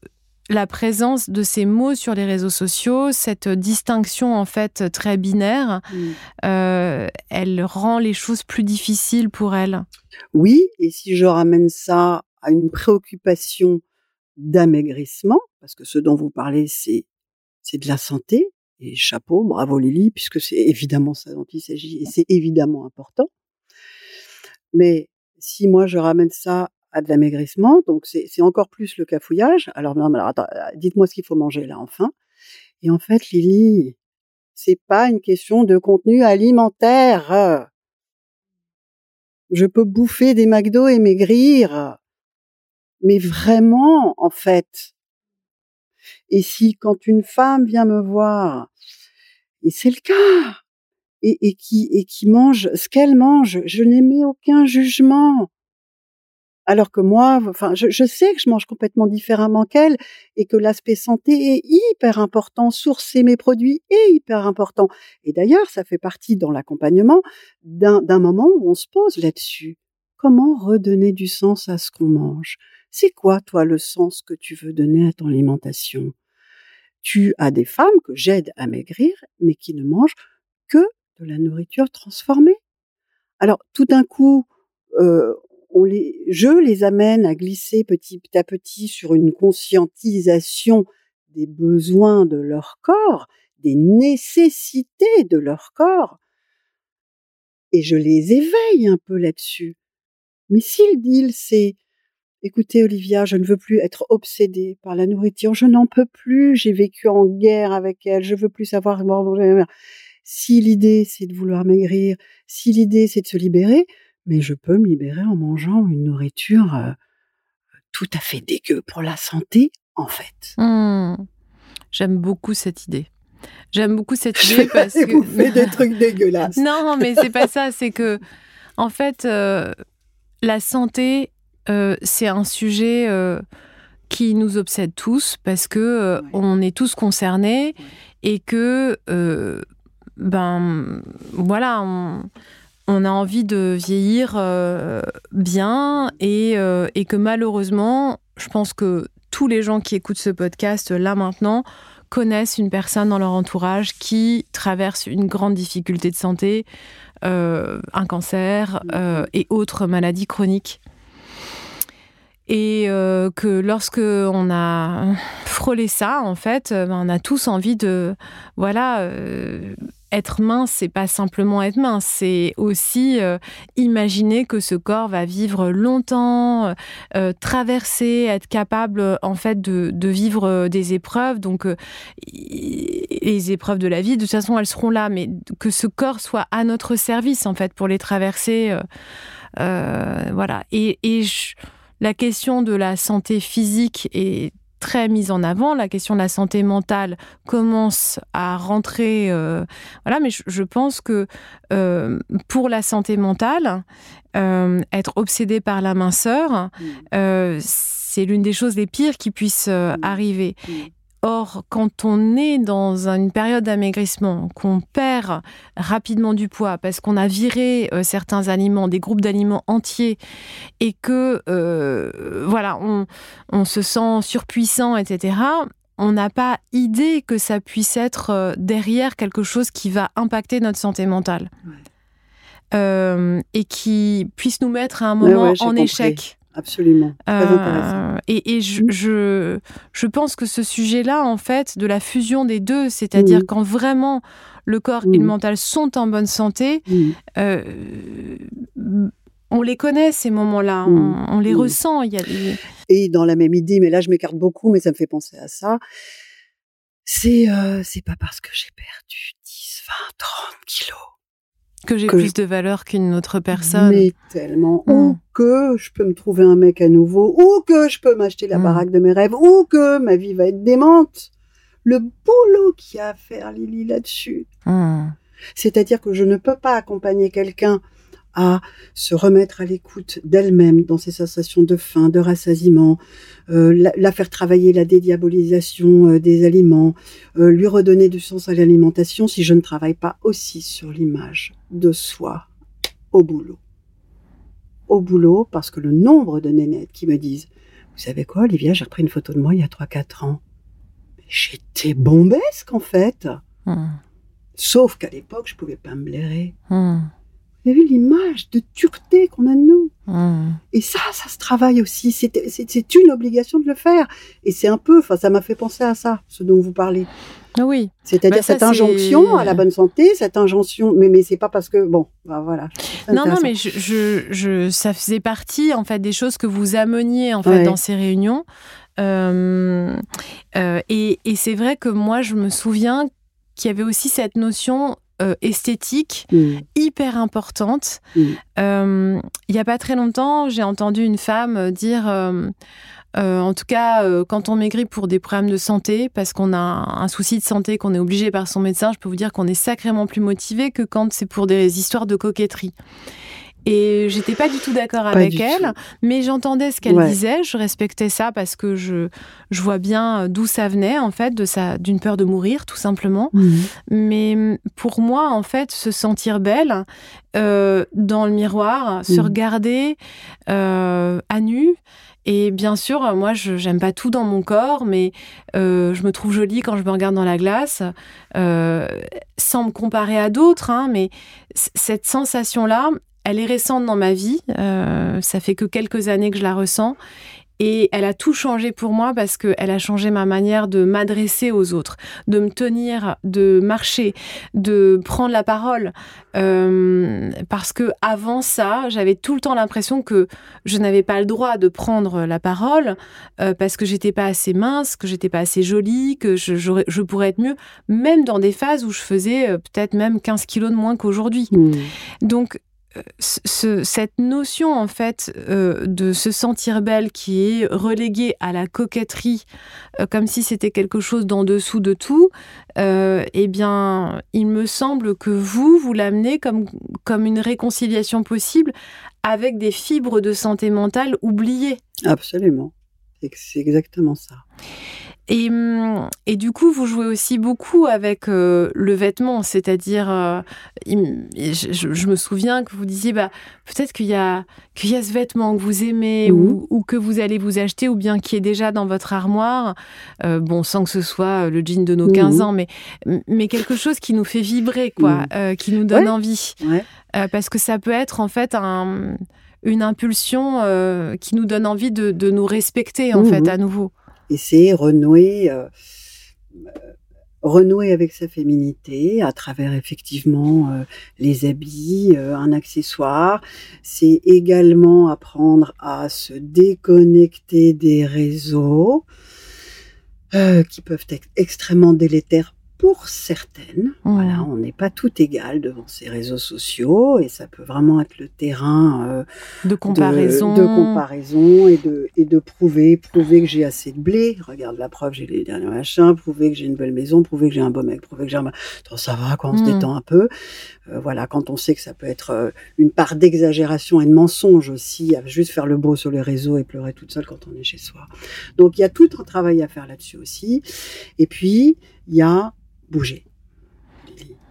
Speaker 2: la présence de ces mots sur les réseaux sociaux, cette distinction en fait très binaire,
Speaker 3: Mm.
Speaker 2: euh, elle rend les choses plus difficiles pour elles.
Speaker 3: Oui, et si je ramène ça à une préoccupation d'amaigrissement, parce que ce dont vous parlez, c'est c'est de la santé, et chapeau, bravo Lily, puisque c'est évidemment ça dont il s'agit, et c'est évidemment important. Mais si moi je ramène ça à de l'amaigrissement, donc c'est encore plus le cafouillage. Alors, non, alors euh, dites-moi ce qu'il faut manger là, enfin. Et en fait, Lily, c'est pas une question de contenu alimentaire. Je peux bouffer des McDo et maigrir. Mais vraiment, en fait. Et si quand une femme vient me voir, et c'est le cas, et, et qui et qui mange ce qu'elle mange, je n'émets aucun jugement. Alors que moi, enfin, je, sais que je mange complètement différemment qu'elle et que l'aspect santé est hyper important. Sourcer mes produits est hyper important. Et d'ailleurs, ça fait partie dans l'accompagnement d'un moment où on se pose là-dessus. Comment redonner du sens à ce qu'on mange? C'est quoi, toi, le sens que tu veux donner à ton alimentation? Tu as des femmes que j'aide à maigrir, mais qui ne mangent que de la nourriture transformée. Alors, tout d'un coup, euh, je les amène à glisser petit à petit sur une conscientisation des besoins de leur corps, des nécessités de leur corps, et je les éveille un peu là-dessus. Mais si le deal c'est Écoutez, Olivia, je ne veux plus être obsédée par la nourriture. Je n'en peux plus. J'ai vécu en guerre avec elle. Je veux plus savoir. Si l'idée, c'est de vouloir maigrir, si l'idée, c'est de se libérer, mais je peux me libérer en mangeant une nourriture euh, tout à fait dégueu pour la santé, en fait.
Speaker 2: Mmh. J'aime beaucoup cette idée. J'aime beaucoup cette idée parce que
Speaker 3: vous des trucs dégueulasses.
Speaker 2: Non, mais c'est pas ça. C'est que, en fait, euh, la santé, euh, c'est un sujet qui nous obsède tous parce que on est tous concernés et que, ben, voilà, on on a envie de vieillir euh, bien euh, et, que malheureusement, je pense que tous les gens qui écoutent ce podcast là maintenant connaissent une personne dans leur entourage qui traverse une grande difficulté de santé, euh, un cancer et autres maladies chroniques. Et que lorsque on a frôlé ça, en fait, ben, on a tous envie de, voilà, être mince, c'est pas simplement être mince, c'est aussi euh, imaginer que ce corps va vivre longtemps, euh, euh, traverser, être capable en fait de, vivre des épreuves. Donc les épreuves de la vie, de toute façon, elles seront là, mais que ce corps soit à notre service en fait pour les traverser. voilà. Et, la question de la santé physique est très mise en avant. La question de la santé mentale commence à rentrer. Euh, voilà, mais je, pense que euh, pour la santé mentale, euh, être obsédé par la minceur, mmh. c'est l'une des choses les pires qui puissent mmh. arriver. Or, quand on est dans une période d'amaigrissement, qu'on perd rapidement du poids parce qu'on a viré euh, certains aliments, des groupes d'aliments entiers, et que euh, voilà, on, se sent surpuissant, etc., on n'a pas idée que ça puisse être euh, derrière quelque chose qui va impacter notre santé mentale. et qui puisse nous mettre à un moment en échec.
Speaker 3: Absolument. Euh,
Speaker 2: et, mm. je, je, pense que ce sujet-là, en fait, de la fusion des deux, c'est-à-dire mm. quand vraiment le corps et le mm. mental sont en bonne santé, euh, on les connaît ces moments-là, on, les ressent. Y a
Speaker 3: Et dans la même idée, mais là je m'écarte beaucoup, mais ça me fait penser à ça. C'est euh, c'est pas parce que j'ai perdu 10, 20, 30 kilos
Speaker 2: que j'ai plus de valeur qu'une autre personne.
Speaker 3: Mais tellement. Mm. Ou que je peux me trouver un mec à nouveau, ou que je peux m'acheter la mm. baraque de mes rêves, ou que ma vie va être démente. Le boulot qu'il y a à faire, Lily, là-dessus. Mm. C'est-à-dire que je ne peux pas accompagner quelqu'un à se remettre à l'écoute d'elle-même dans ses sensations de faim, de rassasiement, euh, la, faire travailler la dédiabolisation euh, des aliments, euh, lui redonner du sens à l'alimentation si je ne travaille pas aussi sur l'image de soi au boulot. Au boulot, parce que le nombre de nénettes qui me disent Vous savez quoi, Olivia, j'ai repris une photo de moi il y a 3-4 ans. J'étais bombesque en fait. Mmh. Sauf qu'à l'époque, je pouvais pas me blairer. Mmh. Vous avez vu l'image de dureté qu'on a de nous. Mmh. Et ça, ça se travaille aussi. C'est une obligation de le faire. Et c'est un peu, enfin, ça m'a fait penser à ça, ce dont vous parlez.
Speaker 2: Ah oui.
Speaker 3: C'est-à-dire bah, cette injonction à la bonne santé, cette injonction, mais, mais c'est pas parce que, bon, bah, voilà.
Speaker 2: Non, non, mais je, je, ça faisait partie, en fait, des choses que vous ameniez, en fait, dans ces réunions. Euh, euh, et, et c'est vrai que moi, je me souviens qu'il y avait aussi cette notion euh, esthétique mm. hyper importante. Mm. Euh, il n'y a pas très longtemps, j'ai entendu une femme dire en tout cas, quand on maigrit pour des problèmes de santé, parce qu'on a un souci de santé, qu'on est obligé par son médecin, je peux vous dire qu'on est sacrément plus motivé que quand c'est pour des histoires de coquetterie. Et j'étais pas du tout d'accord avec elle, mais j'entendais ce qu'elle disait, je respectais ça parce que je, je vois bien d'où ça venait, en fait, de sa, d'une peur de mourir, tout simplement. Mhm. Mais pour moi, en fait, se sentir belle euh, dans le miroir, se mhm. regarder euh, à nu, et bien sûr, moi, je n'aime pas tout dans mon corps, mais euh, je me trouve jolie quand je me regarde dans la glace, sans me comparer à d'autres. Hein, mais cette sensation-là, elle est récente dans ma vie. Euh, ça fait que quelques années que je la ressens. Et elle a tout changé pour moi parce qu'elle a changé ma manière de m'adresser aux autres, de me tenir, de marcher, de prendre la parole. Euh, parce que avant ça, j'avais tout le temps l'impression que je n'avais pas le droit de prendre la parole euh, parce que j'étais pas assez mince, que j'étais pas assez jolie, que je, je, pourrais être mieux, même dans des phases où je faisais peut-être même 15 kilos de moins qu'aujourd'hui. Mmh. Donc cette notion en fait euh, de se sentir belle qui est reléguée à la coquetterie euh, comme si c'était quelque chose d'en dessous de tout, euh, eh bien, il me semble que vous, vous l'amenez comme, comme une réconciliation possible avec des fibres de santé mentale oubliées.
Speaker 3: Absolument. C'est exactement ça.
Speaker 2: Et, hum, et, du coup, vous jouez aussi beaucoup avec euh, le vêtement, c'est-à-dire, euh, je, me souviens que vous disiez, bah, peut-être qu'il y, qu'il y a ce vêtement que vous aimez ou, ou, que vous allez vous acheter ou bien qui est déjà dans votre armoire, euh, bon, sans que ce soit le jean de nos 15 ans, mais, mais quelque chose qui nous fait vibrer, quoi, qui nous donne envie. parce que ça peut être en fait un, une impulsion qui nous donne envie de, de nous respecter, en fait, à nouveau
Speaker 3: c'est renouer, euh, renouer avec sa féminité à travers effectivement euh, les habits, euh, un accessoire. C'est également apprendre à se déconnecter des réseaux qui peuvent être extrêmement délétères pour certaines. Voilà, on n'est pas tout égal devant ces réseaux sociaux et ça peut vraiment être le terrain euh,
Speaker 2: de comparaison,
Speaker 3: de, comparaison et de et de prouver, prouver que j'ai assez de blé. Regarde la preuve, j'ai les derniers machins. Prouver que j'ai une belle maison, prouver que j'ai un beau mec, prouver que j'ai un. ça va quand on se hmm. détend un peu? Euh, voilà, quand on sait que ça peut être euh, une part d'exagération et de mensonge aussi, à juste faire le beau sur les réseaux et pleurer toute seule quand on est chez soi. Donc il y a tout un travail à faire là-dessus aussi. Et puis il y a bouger.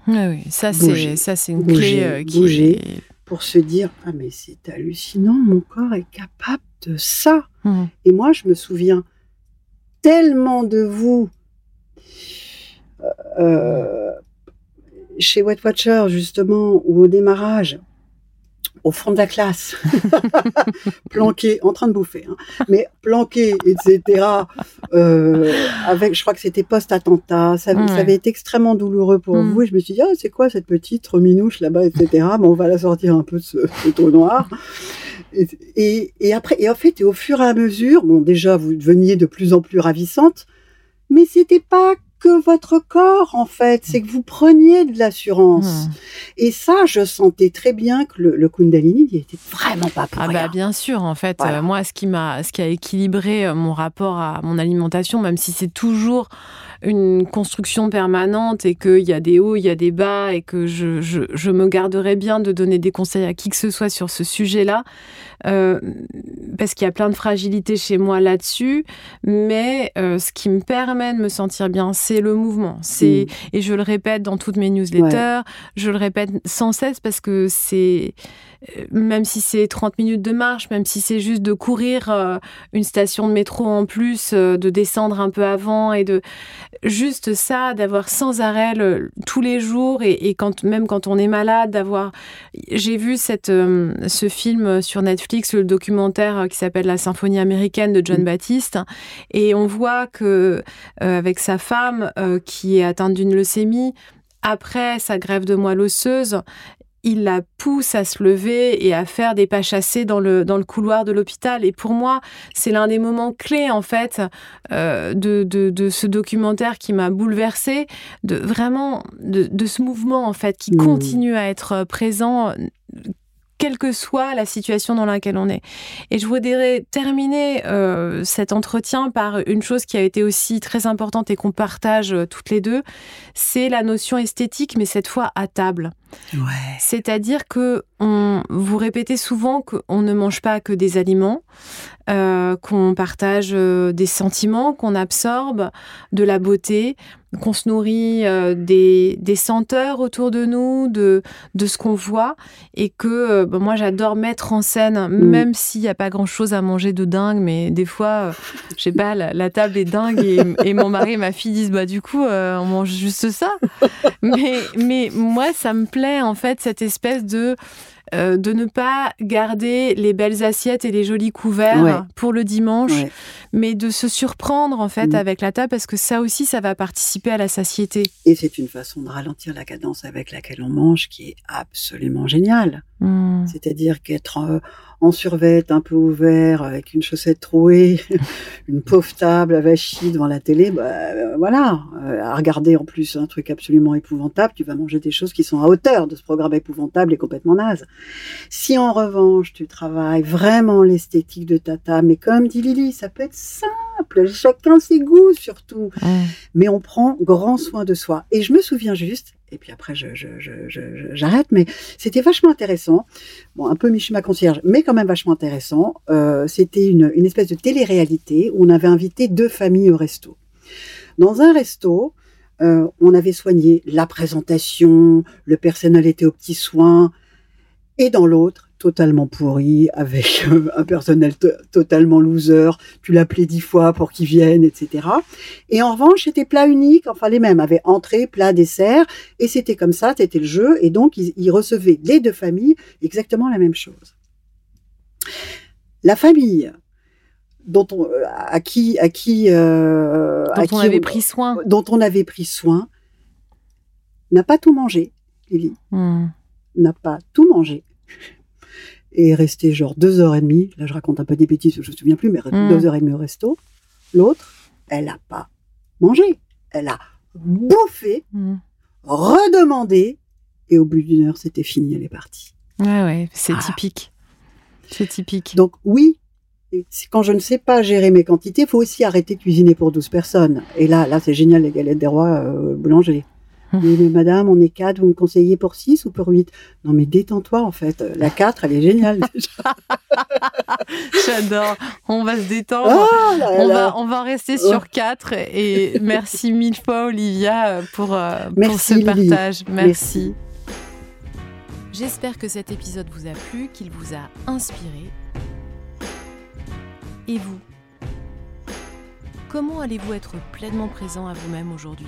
Speaker 2: oui, ça c'est ça c'est une clé euh, qui
Speaker 3: bouger pour se dire ah mais c'est hallucinant, mon corps est capable de ça. Mmh. Et moi je me souviens tellement de vous euh, euh, chez Wet Watcher justement ou au démarrage au fond de la classe, planqué, en train de bouffer, hein, mais planqué, etc. Euh, avec, je crois que c'était post-attentat, ça, avait été extrêmement douloureux pour mm. vous. Et je me suis dit, ah, c'est quoi cette petite reminouche là-bas, etc. Bon, on va la sortir un peu de ce, trou noir. Et, et, après, et en fait, et au fur et à mesure, bon, déjà, vous deveniez de plus en plus ravissante, mais c'était pas que votre corps, en fait. C'est que vous preniez de l'assurance. Hmm. Et ça, je sentais très bien que le, Kundalini, il était vraiment pas pour
Speaker 2: ah
Speaker 3: Bah
Speaker 2: bien sûr, en fait, euh, moi, ce qui m'a, ce qui a équilibré euh, mon rapport à mon alimentation, même si c'est toujours une construction permanente et qu'il y a des hauts, il y a des bas et que je, je, me garderai bien de donner des conseils à qui que ce soit sur ce sujet-là, euh, parce qu'il y a plein de fragilités chez moi là-dessus. Mais euh, ce qui me permet de me sentir bien, c'est le mouvement. C'est et je le répète dans toutes mes newsletters, je le répète sans cesse parce que c'est euh, même si c'est 30 minutes de marche, même si c'est juste de courir euh, une station de métro en plus, euh, de descendre un peu avant et de juste ça, d'avoir sans arrêt tous les jours et, quand même quand on est malade, d'avoir. J'ai vu cette ce film sur Netflix, le documentaire qui s'appelle La Symphonie américaine de John mm. Baptiste, et on voit que avec sa femme qui est atteinte d'une leucémie après sa grève de moelle osseuse, il la pousse à se lever et à faire des pas chassés dans le, dans le couloir de l'hôpital. Et pour moi, c'est l'un des moments clés, en fait, euh, de, de, ce documentaire qui m'a bouleversée, de vraiment de, ce mouvement, en fait, qui mmh. continue à être présent quelle que soit la situation dans laquelle on est. Et je voudrais terminer euh, cet entretien par une chose qui a été aussi très importante et qu'on partage euh, toutes les deux, c'est la notion esthétique, mais cette fois à table.
Speaker 3: Ouais.
Speaker 2: C'est-à-dire que on, vous répétez souvent qu'on ne mange pas que des aliments, euh, qu'on partage euh, des sentiments, qu'on absorbe de la beauté, qu'on se nourrit euh, des, des, senteurs autour de nous, de, de ce qu'on voit, et que ben moi j'adore mettre en scène, mm. même s'il n'y a pas grand-chose à manger de dingue, mais des fois, je sais pas, la, table est dingue et, et, mon mari et ma fille disent bah du coup on mange juste ça, mais mais moi ça me plaît en fait cette espèce de euh, de ne pas garder les belles assiettes et les jolis couverts pour le dimanche, mais de se surprendre en fait mm. avec la table parce que ça aussi, ça va participer à la satiété.
Speaker 3: Et c'est une façon de ralentir la cadence avec laquelle on mange qui est absolument géniale. Mm. C'est-à-dire qu'être euh, en survette, un peu ouvert, avec une chaussette trouée, une pauvre table à vachie devant la télé, bah, euh, voilà, euh, à regarder en plus un truc absolument épouvantable, tu vas manger des choses qui sont à hauteur de ce programme épouvantable et complètement naze. Si en revanche tu travailles vraiment l'esthétique de ta table, mais comme dit Lily, ça peut être simple, chacun ses goûts surtout, mais on prend grand soin de soi. Et je me souviens juste, et puis après j'arrête, mais c'était vachement intéressant. Bon, un peu Michel concierge, mais quand même vachement intéressant. Euh, c'était une, une espèce de télé-réalité où on avait invité deux familles au resto. Dans un resto, euh, on avait soigné la présentation, le personnel était aux petits soins, et dans l'autre, totalement pourri, avec euh, un personnel totalement loser, tu l'appelais dix fois pour qu'il vienne, etc. Et en revanche, c'était plat unique, enfin les mêmes, avaient entrée, plat, dessert, et c'était comme ça, c'était le jeu, et donc ils, recevaient les deux familles exactement la même chose. La famille dont on, euh, à qui, à qui,
Speaker 2: euh, dont on avait pris soin,
Speaker 3: dont on avait pris soin, n'a pas tout mangé, Lily. Hmm. N'a pas tout mangé et est resté genre deux heures et demie. Là, je raconte un peu des bêtises, je me souviens plus, mais mm. deux heures et demie au resto. L'autre, elle n'a pas mangé. Elle a bouffé, mm. redemandé, et au bout d'une heure, c'était fini, elle est partie.
Speaker 2: Ouais, ouais, c'est typique. C'est typique.
Speaker 3: Donc, oui, quand je ne sais pas gérer mes quantités, il faut aussi arrêter de cuisiner pour 12 personnes. Et là, là, c'est génial, les galettes des rois euh, boulanger. Mais, madame, on est quatre, vous me conseillez pour six ou pour huit? Non, mais détends-toi, en fait. La quatre, elle est géniale,
Speaker 2: J'adore. On va se détendre. Oh on, Va, on va rester sur oh. quatre. Et merci mille fois, Olivia, pour, euh, pour ce partage. merci. J'espère que cet épisode vous a plu, qu'il vous a inspiré. Et vous? Comment allez-vous être pleinement présent à vous-même aujourd'hui?